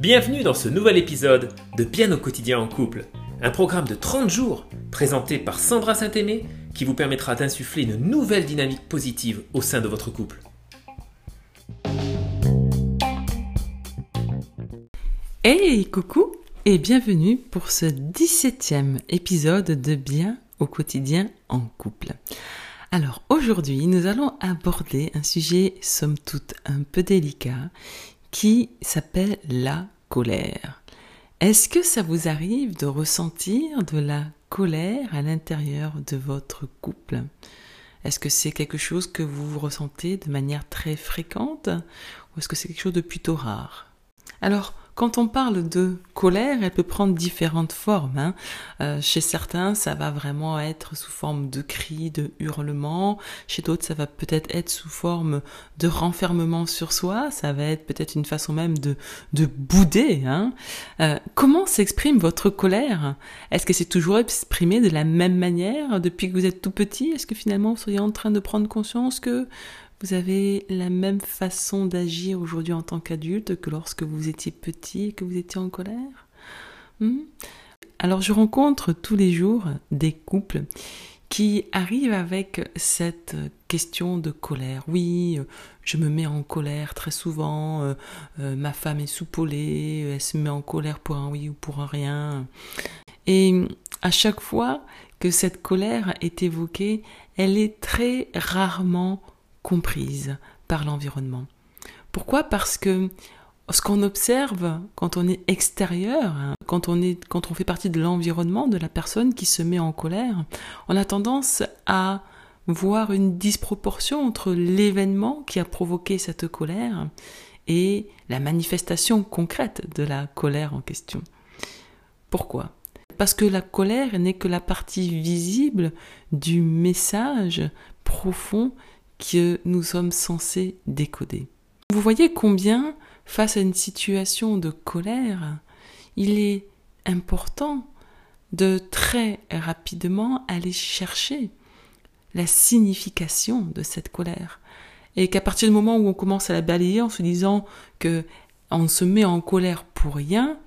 Bienvenue dans ce nouvel épisode de Bien au quotidien en couple, un programme de 30 jours présenté par Sandra Saint-Aimé qui vous permettra d'insuffler une nouvelle dynamique positive au sein de votre couple. Hey, coucou et bienvenue pour ce 17e épisode de Bien au quotidien en couple. Alors aujourd'hui, nous allons aborder un sujet somme toute un peu délicat qui s'appelle la colère. Est-ce que ça vous arrive de ressentir de la colère à l'intérieur de votre couple? Est-ce que c'est quelque chose que vous ressentez de manière très fréquente ou est-ce que c'est quelque chose de plutôt rare? Quand on parle de colère, elle peut prendre différentes formes. Hein. Euh, chez certains, ça va vraiment être sous forme de cris, de hurlements. Chez d'autres, ça va peut-être être sous forme de renfermement sur soi. Ça va être peut-être une façon même de, de bouder. Hein. Euh, comment s'exprime votre colère? Est-ce que c'est toujours exprimé de la même manière depuis que vous êtes tout petit? Est-ce que finalement, vous seriez en train de prendre conscience que vous avez la même façon d'agir aujourd'hui en tant qu'adulte que lorsque vous étiez petit et que vous étiez en colère? Hmm? Alors je rencontre tous les jours des couples qui arrivent avec cette question de colère. Oui, je me mets en colère très souvent, euh, euh, ma femme est soupolée, elle se met en colère pour un oui ou pour un rien. Et à chaque fois que cette colère est évoquée, elle est très rarement comprise par l'environnement. Pourquoi? Parce que ce qu'on observe quand on est extérieur, hein, quand on, quand on fait partie de l'environnement de la personne qui se met en colère, on a tendance à voir une disproportion entre l'événement qui a provoqué cette colère et la manifestation concrète de la colère en question. Pourquoi? Parce que la colère n'est que la partie visible du message profond que nous sommes censés décoder. Vous voyez combien, face à une situation de colère, il est important de très rapidement aller chercher la signification de cette colère. Et qu'à partir du moment où on commence à la balayer en se disant que on se met en colère pour rien,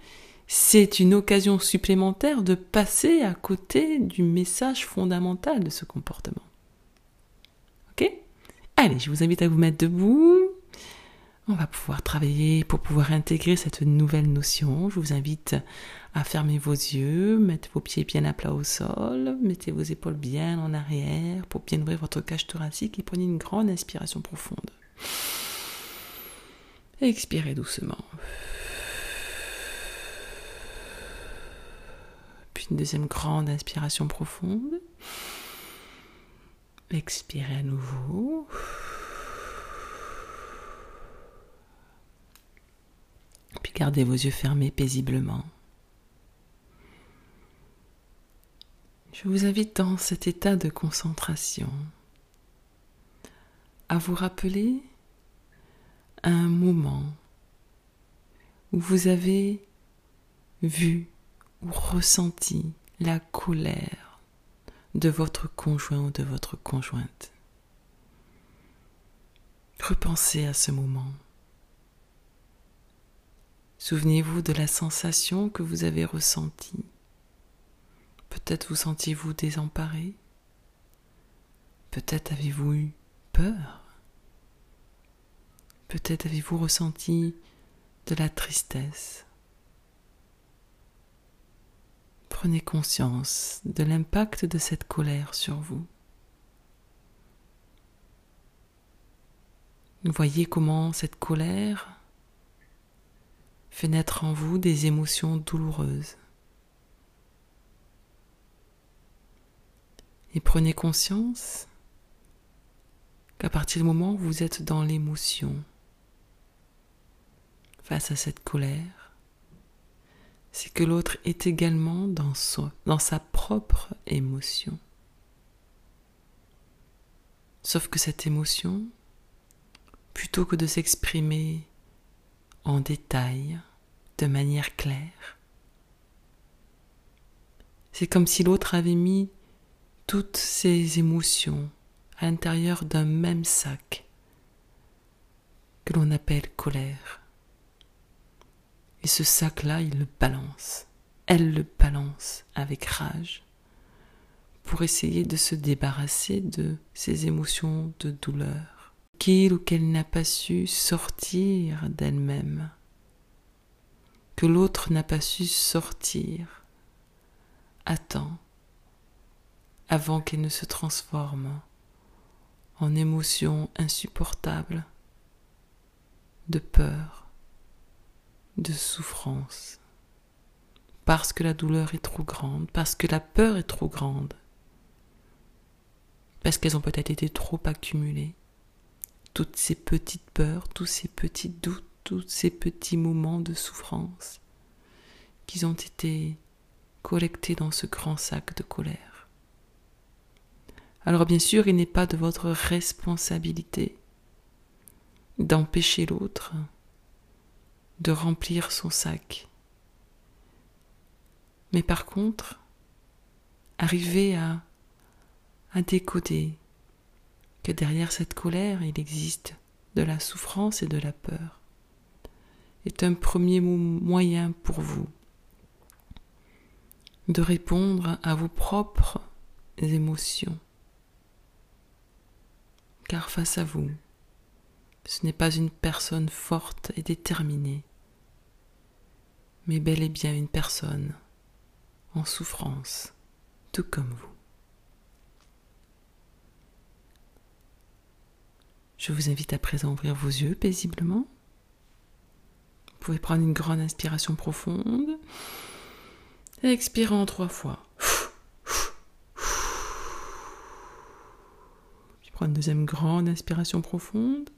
c'est une occasion supplémentaire de passer à côté du message fondamental de ce comportement. Allez, je vous invite à vous mettre debout. On va pouvoir travailler pour pouvoir intégrer cette nouvelle notion. Je vous invite à fermer vos yeux, mettre vos pieds bien à plat au sol, mettez vos épaules bien en arrière pour bien ouvrir votre cage thoracique et prenez une grande inspiration profonde. Expirez doucement. Puis une deuxième grande inspiration profonde. Expirez à nouveau. Puis gardez vos yeux fermés paisiblement. Je vous invite dans cet état de concentration à vous rappeler un moment où vous avez vu ou ressenti la colère de votre conjoint ou de votre conjointe. Repensez à ce moment. Souvenez-vous de la sensation que vous avez ressentie. Peut-être vous sentiez-vous désemparé. Peut-être avez-vous eu peur. Peut-être avez-vous ressenti de la tristesse. Prenez conscience de l'impact de cette colère sur vous. Voyez comment cette colère fait naître en vous des émotions douloureuses. Et prenez conscience qu'à partir du moment où vous êtes dans l'émotion face à cette colère, c'est que l'autre est également dans, sa propre émotion. Sauf que cette émotion, plutôt que de s'exprimer en détail, de manière claire, c'est comme si l'autre avait mis toutes ses émotions à l'intérieur d'un même sac que l'on appelle colère. Et ce sac-là, il le balance. Elle le balance avec rage pour essayer de se débarrasser de ces émotions de douleur qu'il ou qu'elle n'a pas su sortir d'elle-même, que l'autre n'a pas su sortir à temps avant qu'elle ne se transforme en émotion insupportable de peur, de souffrance, parce que la douleur est trop grande, parce que la peur est trop grande, parce qu'elles ont peut-être été trop accumulées. Toutes ces petites peurs, tous ces petits doutes, tous ces petits moments de souffrance qui ont été collectés dans ce grand sac de colère. Alors bien sûr, il n'est pas de votre responsabilité d'empêcher l'autre de remplir son sac. Mais par contre, arriver à décoder que derrière cette colère, il existe de la souffrance et de la peur, est un premier moyen pour vous de répondre à vos propres émotions. Car face à vous, ce n'est pas une personne forte et déterminée, mais bel et bien une personne en souffrance, tout comme vous. Je vous invite à présent à ouvrir vos yeux paisiblement. Vous pouvez prendre une grande inspiration profonde. Expirez en trois fois. Puis prendre une deuxième grande inspiration profonde.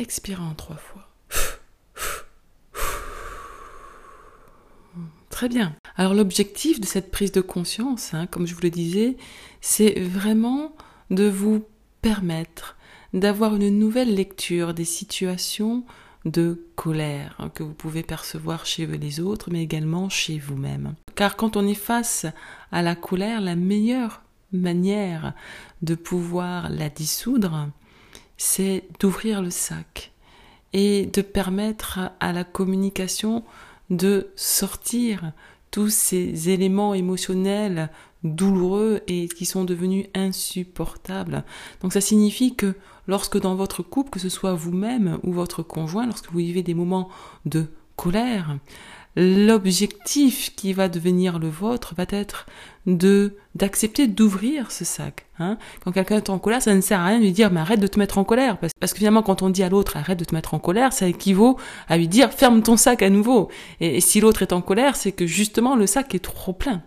Expirez en trois fois. Très bien. Alors l'objectif de cette prise de conscience, hein, comme je vous le disais, c'est vraiment de vous permettre d'avoir une nouvelle lecture des situations de colère hein, que vous pouvez percevoir chez les autres, mais également chez vous-même. Car quand on est face à la colère, la meilleure manière de pouvoir la dissoudre, c'est d'ouvrir le sac et de permettre à la communication de sortir tous ces éléments émotionnels douloureux et qui sont devenus insupportables. Donc ça signifie que lorsque dans votre couple, que ce soit vous-même ou votre conjoint, lorsque vous vivez des moments de colère, l'objectif qui va devenir le vôtre va être de d'accepter d'ouvrir ce sac. Hein. Quand quelqu'un est en colère, ça ne sert à rien de lui dire mais arrête de te mettre en colère parce, parce que finalement quand on dit à l'autre arrête de te mettre en colère, ça équivaut à lui dire ferme ton sac à nouveau. et si l'autre est en colère, c'est que justement le sac est trop plein.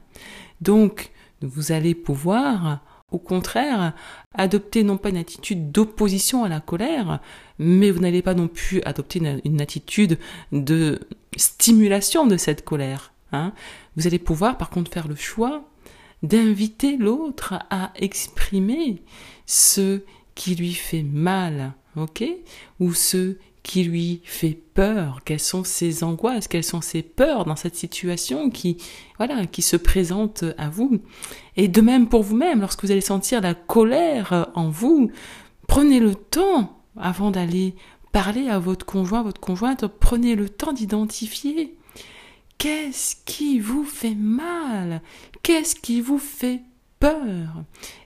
Donc vous allez pouvoir, au contraire, adopter non pas une attitude d'opposition à la colère, mais vous n'allez pas non plus adopter une, attitude de stimulation de cette colère. Hein. Vous allez pouvoir par contre faire le choix d'inviter l'autre à exprimer ce qui lui fait mal, ok? Ou ce qui lui fait peur, quelles sont ses angoisses, quelles sont ses peurs dans cette situation qui, voilà, qui se présente à vous. Et de même pour vous-même, lorsque vous allez sentir la colère en vous, prenez le temps avant d'aller parler à votre conjoint, votre conjointe, prenez le temps d'identifier qu'est-ce qui vous fait mal, qu'est-ce qui vous fait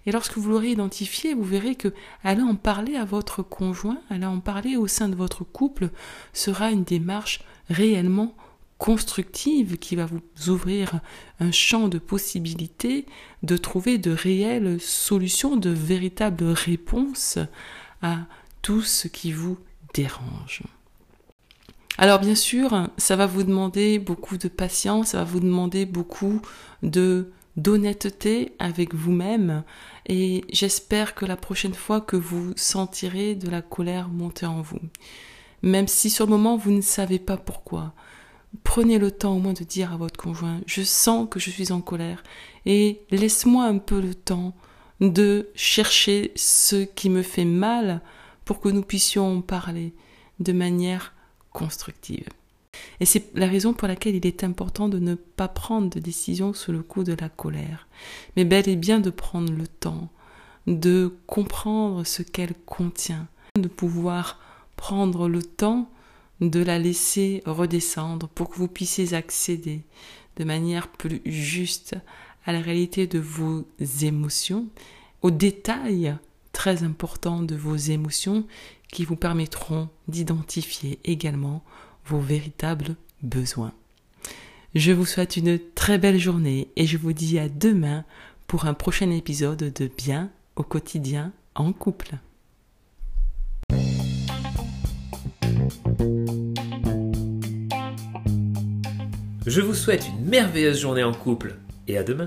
Et lorsque vous l'aurez identifié, vous verrez que aller en parler à votre conjoint, aller en parler au sein de votre couple sera une démarche réellement constructive qui va vous ouvrir un champ de possibilités de trouver de réelles solutions, de véritables réponses à tout ce qui vous dérange. Alors bien sûr, ça va vous demander beaucoup de patience, ça va vous demander beaucoup de d'honnêteté avec vous-même et j'espère que la prochaine fois que vous sentirez de la colère monter en vous, même si sur le moment vous ne savez pas pourquoi, prenez le temps au moins de dire à votre conjoint je sens que je suis en colère et laisse-moi un peu le temps de chercher ce qui me fait mal pour que nous puissions en parler de manière constructive. Et c'est la raison pour laquelle il est important de ne pas prendre de décision sous le coup de la colère, mais bel et bien de prendre le temps de comprendre ce qu'elle contient, de pouvoir prendre le temps de la laisser redescendre pour que vous puissiez accéder de manière plus juste à la réalité de vos émotions, aux détails très importants de vos émotions qui vous permettront d'identifier également vos véritables besoins. Je vous souhaite une très belle journée et je vous dis à demain pour un prochain épisode de Bien au quotidien en couple. Je vous souhaite une merveilleuse journée en couple et à demain.